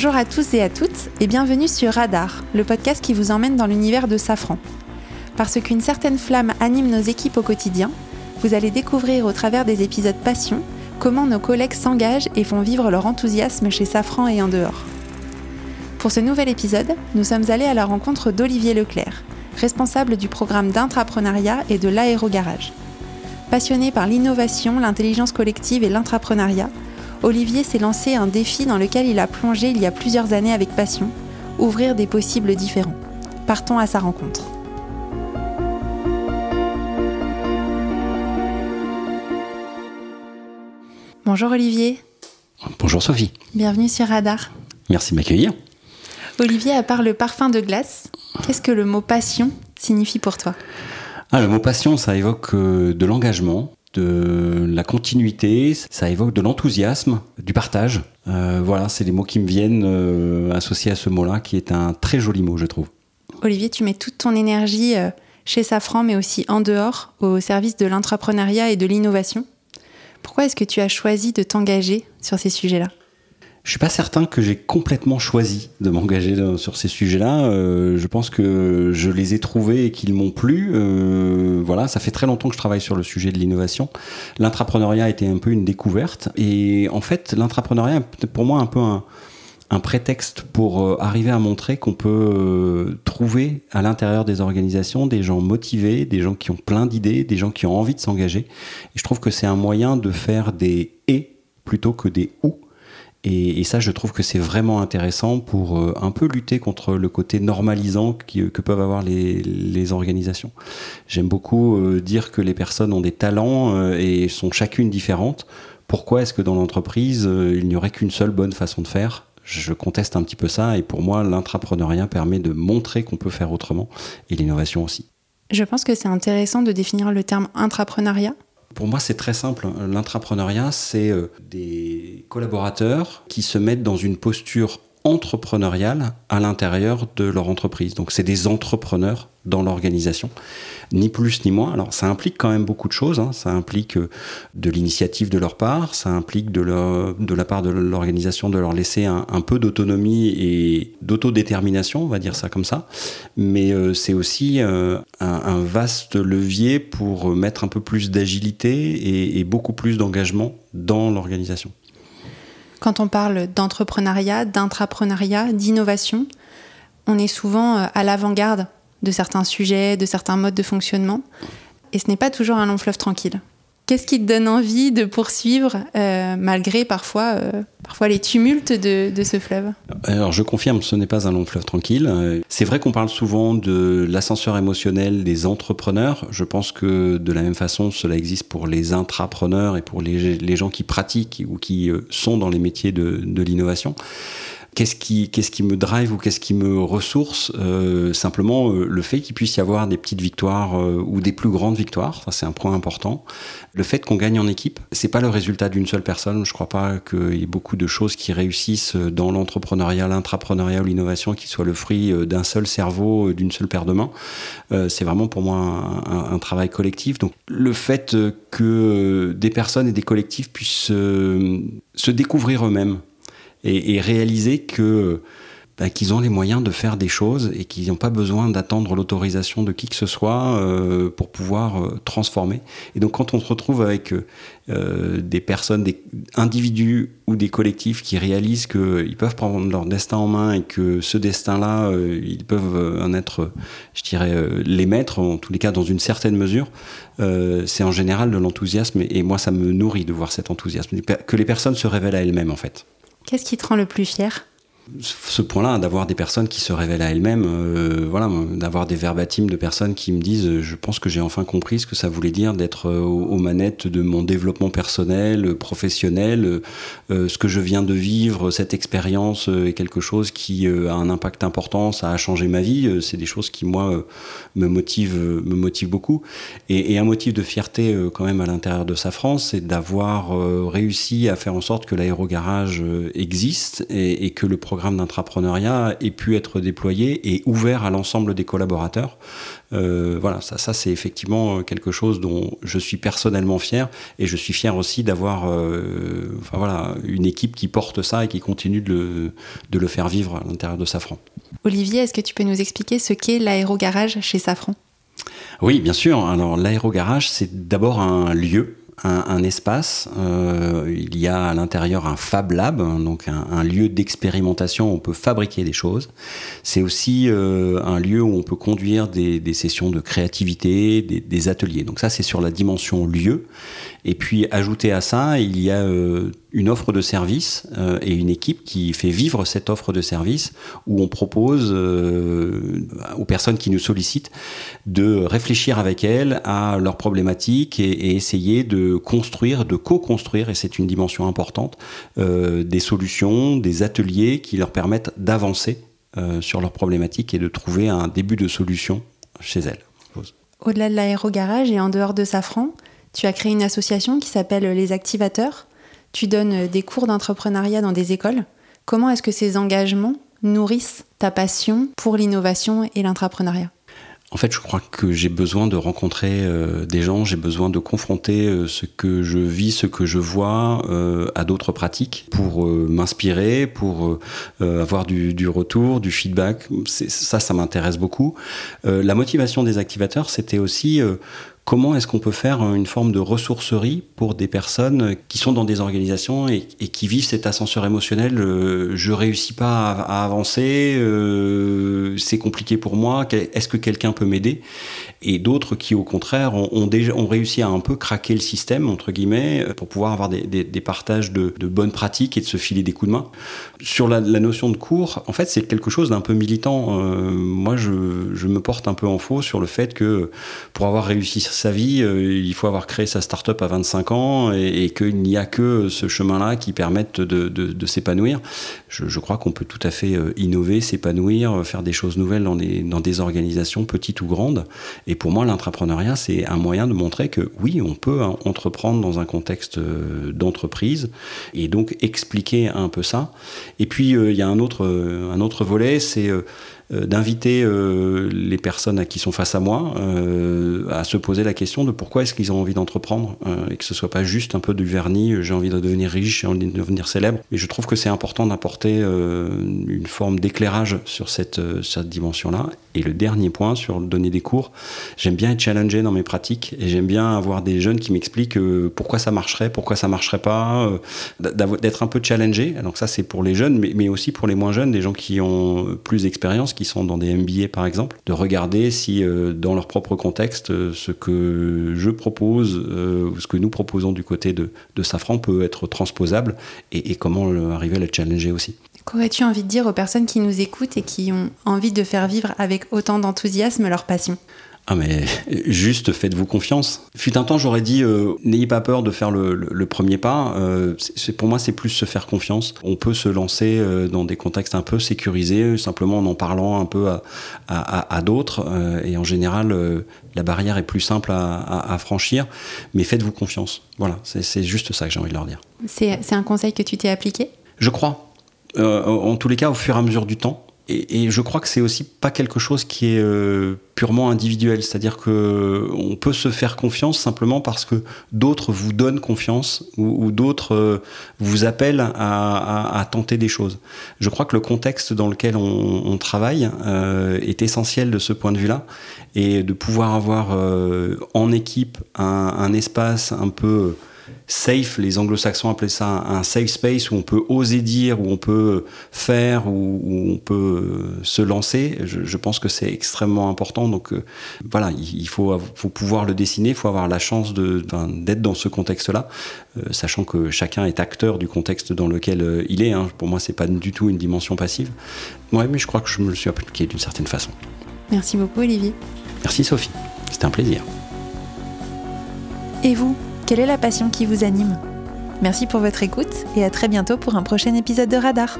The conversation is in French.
Bonjour à tous et à toutes et bienvenue sur Radar, le podcast qui vous emmène dans l'univers de Safran. Parce qu'une certaine flamme anime nos équipes au quotidien, vous allez découvrir au travers des épisodes Passion comment nos collègues s'engagent et font vivre leur enthousiasme chez Safran et en dehors. Pour ce nouvel épisode, nous sommes allés à la rencontre d'Olivier Leclerc, responsable du programme d'intrapreneuriat et de l'aérogarage. Passionné par l'innovation, l'intelligence collective et l'intrapreneuriat, Olivier s'est lancé un défi dans lequel il a plongé il y a plusieurs années avec passion, ouvrir des possibles différents. Partons à sa rencontre. Bonjour Olivier. Bonjour Sophie. Bienvenue sur Radar. Merci de m'accueillir. Olivier, à part le parfum de glace, qu'est-ce que le mot passion signifie pour toi? Ah, Le mot passion, ça évoque euh, de l'engagement, de la continuité, ça évoque de l'enthousiasme, du partage. Euh, voilà, c'est des mots qui me viennent euh, associés à ce mot-là, qui est un très joli mot, je trouve. Olivier, tu mets toute ton énergie chez Safran, mais aussi en dehors, au service de l'entrepreneuriat et de l'innovation. Pourquoi est-ce que tu as choisi de t'engager sur ces sujets-là? Je suis pas certain que j'ai complètement choisi de m'engager sur ces sujets-là. Euh, je pense que je les ai trouvés et qu'ils m'ont plu. Euh, voilà, ça fait très longtemps que je travaille sur le sujet de l'innovation. L'intrapreneuriat était un peu une découverte. Et en fait, l'intrapreneuriat est pour moi un peu un, prétexte pour euh, arriver à montrer qu'on peut trouver à l'intérieur des organisations des gens motivés, des gens qui ont plein d'idées, des gens qui ont envie de s'engager. Et je trouve que c'est un moyen de faire des et plutôt que des ou et, ça, je trouve que c'est vraiment intéressant pour euh, un peu lutter contre le côté normalisant euh, que peuvent avoir les, organisations. J'aime beaucoup euh, dire que les personnes ont des talents et sont chacune différentes. Pourquoi est-ce que dans l'entreprise, il n'y aurait qu'une seule bonne façon de faire? Je conteste un petit peu ça et pour moi l'intrapreneuriat permet de montrer qu'on peut faire autrement et l'innovation aussi. Je pense que c'est intéressant de définir le terme intrapreneuriat pour moi, c'est très simple. L'intrapreneuriat, c'est euh, des collaborateurs qui se mettent dans une posture entrepreneuriale à l'intérieur de leur entreprise. Donc, c'est des entrepreneurs dans l'organisation, ni plus ni moins. Alors ça implique quand même beaucoup de choses, hein. ça implique euh, de l'initiative de leur part, ça implique de, la part de l'organisation de leur laisser un, peu d'autonomie et d'autodétermination, on va dire ça comme ça, mais euh, c'est aussi euh, un, vaste levier pour mettre un peu plus d'agilité et beaucoup plus d'engagement dans l'organisation. Quand on parle d'entrepreneuriat, d'intrapreneuriat, d'innovation, on est souvent à l'avant-garde de certains sujets, de certains modes de fonctionnement. Et ce n'est pas toujours un long fleuve tranquille. Qu'est-ce qui te donne envie de poursuivre euh, malgré parfois, euh, parfois les tumultes de, ce fleuve Alors je confirme, ce n'est pas un long fleuve tranquille. C'est vrai qu'on parle souvent de l'ascenseur émotionnel des entrepreneurs. Je pense que de la même façon, cela existe pour les intrapreneurs et pour les, gens qui pratiquent ou qui euh, sont dans les métiers de, de l'innovation qu'est-ce qui, me drive ou qu'est-ce qui me ressource euh, Simplement euh, le fait qu'il puisse y avoir des petites victoires euh, ou des plus grandes victoires, ça c'est un point important. Le fait qu'on gagne en équipe, c'est pas le résultat d'une seule personne. Je crois pas qu'il y ait beaucoup de choses qui réussissent dans l'entrepreneuriat, l'intrapreneuriat ou l'innovation qui soient le fruit d'un seul cerveau, d'une seule paire de mains. c'est vraiment pour moi un, un, travail collectif. Donc le fait que des personnes et des collectifs puissent se découvrir eux-mêmes et, réaliser que bah, qu'ils ont les moyens de faire des choses et qu'ils n'ont pas besoin d'attendre l'autorisation de qui que ce soit euh, pour pouvoir euh, transformer. Et donc quand on se retrouve avec euh, des personnes, des individus ou des collectifs qui réalisent qu'ils peuvent prendre leur destin en main et que ce destin-là, ils peuvent en être, je dirais, les maîtres, en tous les cas dans une certaine mesure, c'est en général de l'enthousiasme et moi ça me nourrit de voir cet enthousiasme, que les personnes se révèlent à elles-mêmes en fait. Qu'est-ce qui te rend le plus fier? Ce point-là, d'avoir des personnes qui se révèlent à elles-mêmes, euh, voilà, d'avoir des verbatims de personnes qui me disent, euh, je pense que j'ai enfin compris ce que ça voulait dire d'être euh, aux, manettes de mon développement personnel, professionnel, ce que je viens de vivre, cette expérience est quelque chose qui a un impact important, ça a changé ma vie, c'est des choses qui moi me motivent, me motivent beaucoup, et, un motif de fierté quand même à l'intérieur de sa France, c'est d'avoir réussi à faire en sorte que l'aérogarage existe et, et que le programme programme d'intrapreneuriat ait pu être déployé et ouvert à l'ensemble des collaborateurs. Euh, voilà, ça, ça c'est effectivement quelque chose dont je suis personnellement fier et je suis fier aussi d'avoir enfin, voilà, une équipe qui porte ça et qui continue de le, de le faire vivre à l'intérieur de Safran. Olivier, est-ce que tu peux nous expliquer ce qu'est l'aérogarage chez Safran? Oui, bien sûr. Alors l'aérogarage, c'est d'abord un lieu un, espace. Euh, il y a à l'intérieur un Fab Lab, donc un, lieu d'expérimentation où on peut fabriquer des choses. C'est aussi euh, un lieu où on peut conduire des, sessions de créativité, des, ateliers. Donc ça, c'est sur la dimension lieu. Et puis, ajouté à ça, il y a euh, une offre de service et une équipe qui fait vivre cette offre de service où on propose aux personnes qui nous sollicitent de réfléchir avec elles à leurs problématiques et, essayer de construire, de co-construire, et c'est une dimension importante, euh, des solutions, des ateliers qui leur permettent d'avancer euh, sur leurs problématiques et de trouver un début de solution chez elles. Au-delà de l'aérogarage et en dehors de Safran, tu as créé une association qui s'appelle Les Activateurs. Tu donnes des cours d'entrepreneuriat dans des écoles. Comment est-ce que ces engagements nourrissent ta passion pour l'innovation et l'entrepreneuriat? En fait, je crois que j'ai besoin de rencontrer euh, des gens, j'ai besoin de confronter euh, ce que je vis, ce que je vois euh, à d'autres pratiques pour m'inspirer, pour avoir du, du, retour, du feedback. Ça, ça m'intéresse beaucoup. la motivation des activateurs, c'était aussi comment est-ce qu'on peut faire une forme de ressourcerie pour des personnes qui sont dans des organisations et, qui vivent cet ascenseur émotionnel euh, je réussis pas à, avancer euh, c'est compliqué pour moi est-ce que quelqu'un peut m'aider? Et d'autres qui au contraire ont, déjà ont réussi à un peu craquer le système entre guillemets pour pouvoir avoir des, partages de, bonnes pratiques et de se filer des coups de main. Sur la, notion de cours en fait c'est quelque chose d'un peu militant. Euh, moi je me porte un peu en faux sur le fait que pour avoir réussi sa vie, euh, il faut avoir créé sa start-up à 25 ans et, qu'il n'y a que ce chemin-là qui permette de, s'épanouir. Je, crois qu'on peut tout à fait euh, innover, s'épanouir, euh, faire des choses nouvelles dans des, dans des organisations petites ou grandes. Et pour moi, l'entrepreneuriat, c'est un moyen de montrer que oui, on peut hein, entreprendre dans un contexte d'entreprise et donc expliquer un peu ça. Et puis, il y a un autre, un autre volet, c'est d'inviter euh, les personnes qui sont face à moi euh, à se poser la question de pourquoi est-ce qu'ils ont envie d'entreprendre et que ce soit pas juste un peu du vernis, j'ai envie de devenir riche, j'ai envie de devenir célèbre. Mais je trouve que c'est important d'apporter une forme d'éclairage sur cette, cette dimension-là. Et le dernier point sur donner des cours, j'aime bien être challengé dans mes pratiques et j'aime bien avoir des jeunes qui m'expliquent pourquoi ça marcherait, pourquoi ça marcherait pas, d'être un peu challengé. Donc ça c'est pour les jeunes, mais, aussi pour les moins jeunes, des gens qui ont plus d'expérience, qui sont dans des MBA par exemple, de regarder si euh, dans leur propre contexte, euh, ce que je propose euh, ou ce que nous proposons du côté de, Safran peut être transposable et comment arriver à le challenger aussi. Qu'aurais-tu envie de dire aux personnes qui nous écoutent et qui ont envie de faire vivre avec autant d'enthousiasme leur passion? Ah mais juste faites-vous confiance. Fut un temps j'aurais dit euh, n'ayez pas peur de faire le, premier pas. Euh, c'est pour moi c'est plus se faire confiance. On peut se lancer euh, dans des contextes un peu sécurisés simplement en en parlant un peu à, d'autres et en général la barrière est plus simple à, franchir. Mais faites-vous confiance. Voilà c'est juste ça que j'ai envie de leur dire. C'est un conseil que tu t'es appliqué? Je crois. En tous les cas au fur et à mesure du temps. Et, je crois que c'est aussi pas quelque chose qui est euh, purement individuel, c'est-à-dire que on peut se faire confiance simplement parce que d'autres vous donnent confiance ou, d'autres euh, vous appellent à, tenter des choses. Je crois que le contexte dans lequel on, travaille euh, est essentiel de ce point de vue-là. Et de pouvoir avoir en équipe un espace un peu safe, les anglo-saxons appelaient ça un safe space où on peut oser dire, où on peut faire, où, on peut euh, se lancer. Je, pense que c'est extrêmement important. Donc euh, voilà, il faut, pouvoir le dessiner, il faut avoir la chance d'être dans ce contexte-là, euh, sachant que chacun est acteur du contexte dans lequel il est. Hein. Pour moi, c'est pas du tout une dimension passive. Ouais, mais je crois que je me le suis appliqué d'une certaine façon. Merci beaucoup, Olivier. Merci, Sophie. C'était un plaisir. Et vous? Quelle est la passion qui vous anime? Merci pour votre écoute et à très bientôt pour un prochain épisode de Radar.